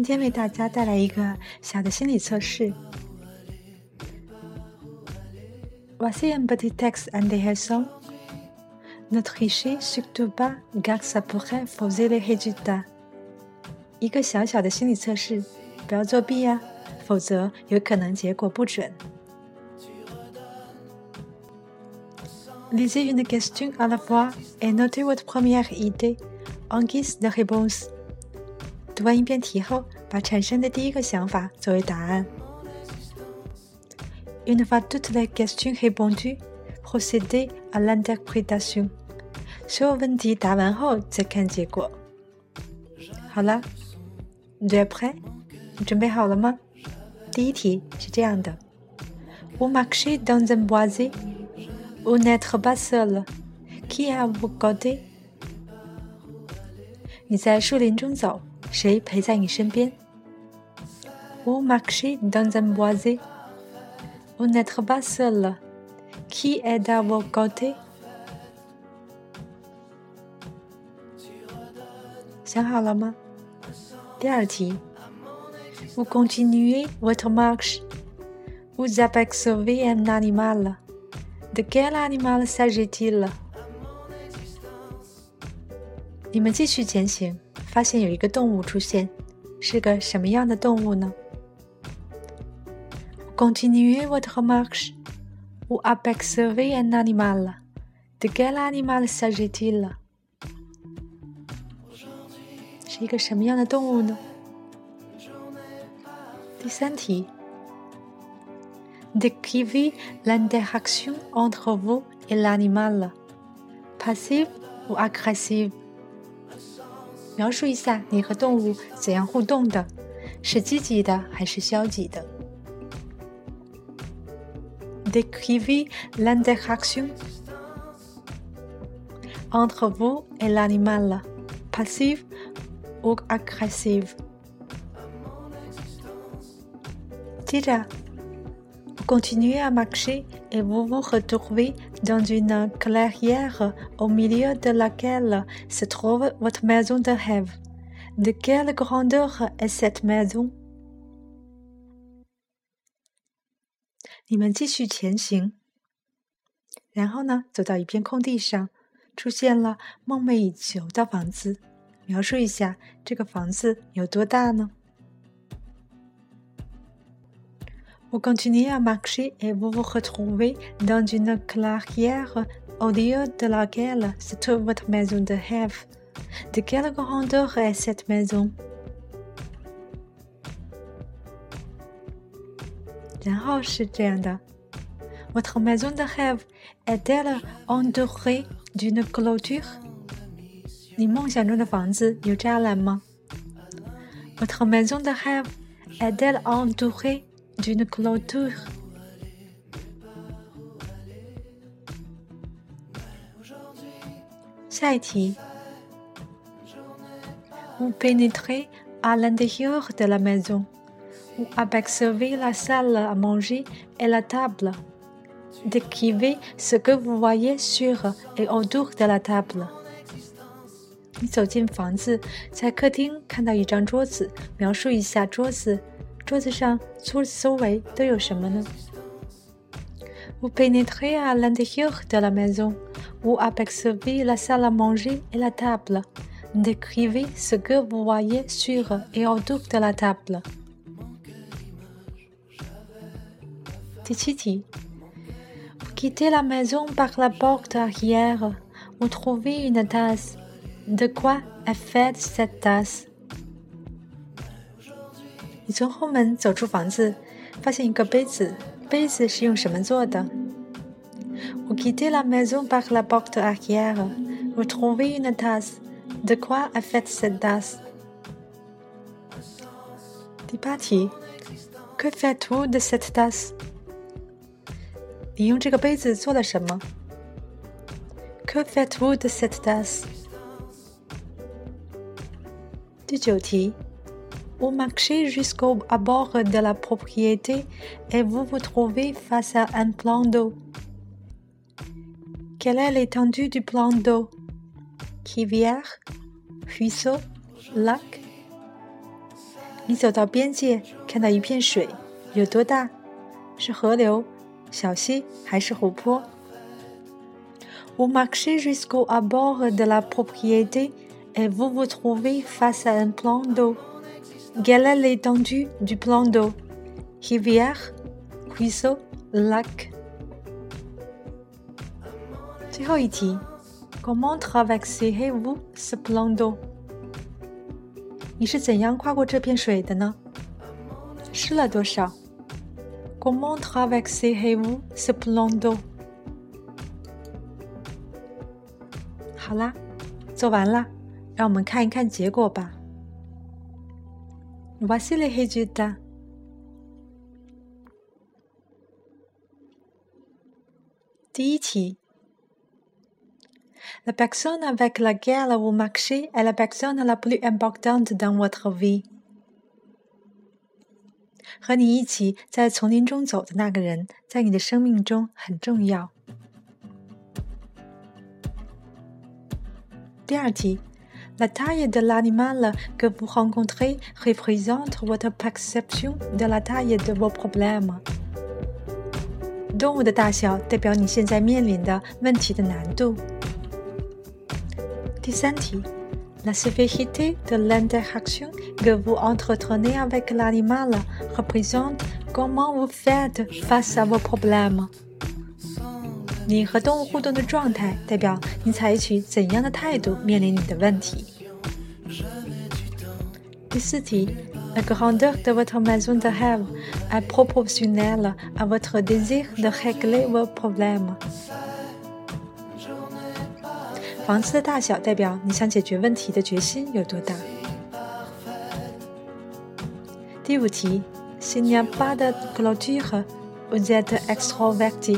Sally，今天为大家带来一个小的心理测试。Voici un petit texte intéressant. Ne trichez surtout pas, car ça pourrait fausser les résultats. 一个小小的心理测试，不要作弊呀，否则有可能结果不准。Lisez une question à la fois et notez votre première idée en guise de réponse。 读完一遍题后，把产生的第一个想法作为答案。Une fois toutes les questions répondues, procédez à l'interprétation。所有问题答完后再看结果。好了，tu es prêt？你准备好了吗？第一题是这样的：O marchez dans un boisé Vous n'êtes pas seul. Qui avocado 你在树林中走，谁陪在你身边？Vous marchez dans un boisé. Vous n'êtes pas seul. Qui est à vos côtés? 想好了吗？第二题。Vous continuez votre marche. Vous apercevez un animal. De quel animal s'agit-il？你们继续前行， 发现有一个动物出现，是个什么样的动物呢？Continuez votre marche. Vous apercevez un animal. De quel animal s'agit-il？是一个什么样的动物呢？第三题。Décrivez l'interaction entre vous et l'animal. Passive ou agressive? 描述一下你和动物怎样互动的，是积极的还是消极的？Décrivez l'interaction entre vous et l'animal. Passive ou agressive? 接着。continuez à marcher et vous vous retrouvez dans une clairière au milieu de laquelle se trouve votre maison de rêve. De quelle grandeur est cette maison? 你们继续前行，然后呢，走到一片空地上，出现了梦寐以求的房子。描述一下这个房子有多大呢？Vous continuez à marcher et vous vous retrouvez dans une clairière au lieu de laquelle se trouve votre maison de rêve. De quelle grandeur est cette maison? Votre maison de rêve est-elle entourée d'une clôture? Votre maison de rêve est-elle entourée d'une clôture. Vous pénétrez à l'intérieur de la maison. Vous apercevez la salle à manger et la table. Décrivez ce que vous voyez sur et autour de la table. 你走进房子，在客厅看到一张桌子，描述一下桌子 vous pénétrez à l'intérieur de la maison. Vous apercevez la salle à manger et la table. Décrivez ce que vous voyez sur et autour de la table. Vous quittez la maison par la porte arrière. Vous trouvez une tasse. De quoi est faite cette tasse? 你从后门走出房子，发现一个杯子。杯子是用什么做的？Vous quittez la maison par la porte arrière. Vous trouvez une tasse. De quoi est faite cette tasse? 第八题，Que fais-tu de cette tasse？你用这个杯子做了什么？Que fais-tu de cette tasse？第九题。vous marchez jusqu'au bord de la propriété et vous vous trouvez face à un plan d'eau. Quelle est l'étendue du plan d'eau Rivière, ruisseau, lac？你走到边界，看到一片水，有多大？是河流、小溪还是湖泊？Vous marchez jusqu'au bord de la propriété et vous vous trouvez face à un plan d'eau. Quelle est l'étendue du plan d'eau? Rivière, ruisseau, lac. 最后一题，Comment traversez-vous ce plan d'eau？你是怎样跨过这片水的呢？湿了多少？Comment traversez-vous ce plan d'eau？好啦，做完了，让我们看一看结果吧。 Voici les résultats。第一题。La personne avec laquelle vous marchez est la personne la plus importante dans votre vie。和你一起在丛林中走的那个人，在你的生命中很重要。第二题 ，La taille de l'animal que vous rencontrez représente votre perception de la taille de vos problèmes。动物的大小代表你现在面临的问题的难度。La sévérité de l'interaction que vous entretenez avec l'animal représente comment vous faites face à vos problèmes. 你和动物互动的状态代表你采取怎样的态度面临你的问题。第四题，La grandeur de votre maison de rêve est proportionnelle à votre désir de régler vos problèmes. 房子的大小代表你想解决问题的决心有多大。第五题，S'il n'y a pas de clôture, vous êtes extraverti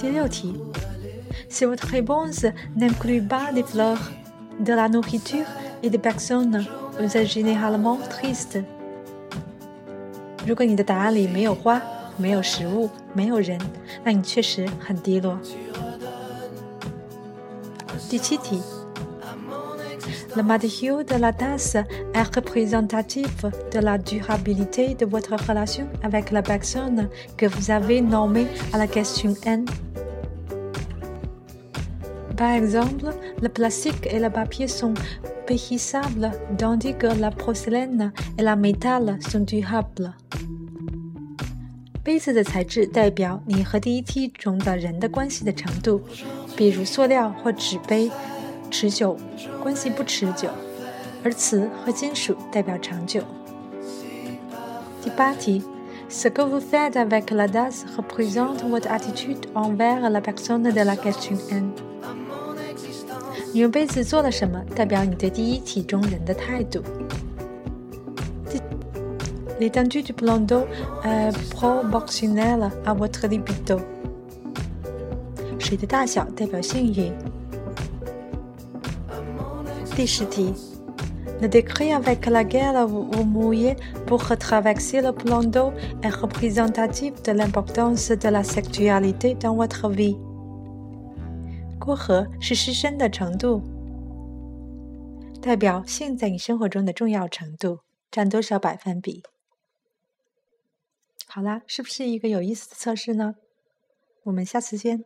第六题，Si votre réponse n'inclut pas des fleurs, de la nourriture et des personnes, vous êtes généralement triste。如果你的答案里没有花，没有食物，没有人，那你确实很低落。第七题，Le matériau de la tasse est représentatif de la durabilité de votre relation avec la personne que vous avez nommée à la question N. Par exemple, le plastique et le papier sont périssables, tandis que la porcelaine et la métal sont durables. 杯子的材质代表你和第一梯中的人的关系的程度，比如塑料或纸杯，持久关系不持久；而瓷和金属代表长久。第八题，Ce que vous faites avec la tasse représente votre attitude envers la personne de la question N。 你用杯子做了什么，代表你对第一题中人的态度。L'étendue du plan d'eau est proportionnelle à votre libido. 水的大小代表性欲。第十题，Le décret avec lequel vous vous mouillez pour traverser le plan d'eau est représentatif de l'importance de la sexualité dans votre vie. 过河是失身的程度，代表性在你生活中的重要程度，占多少百分比？好啦，是不是一个有意思的测试呢？我们下次见。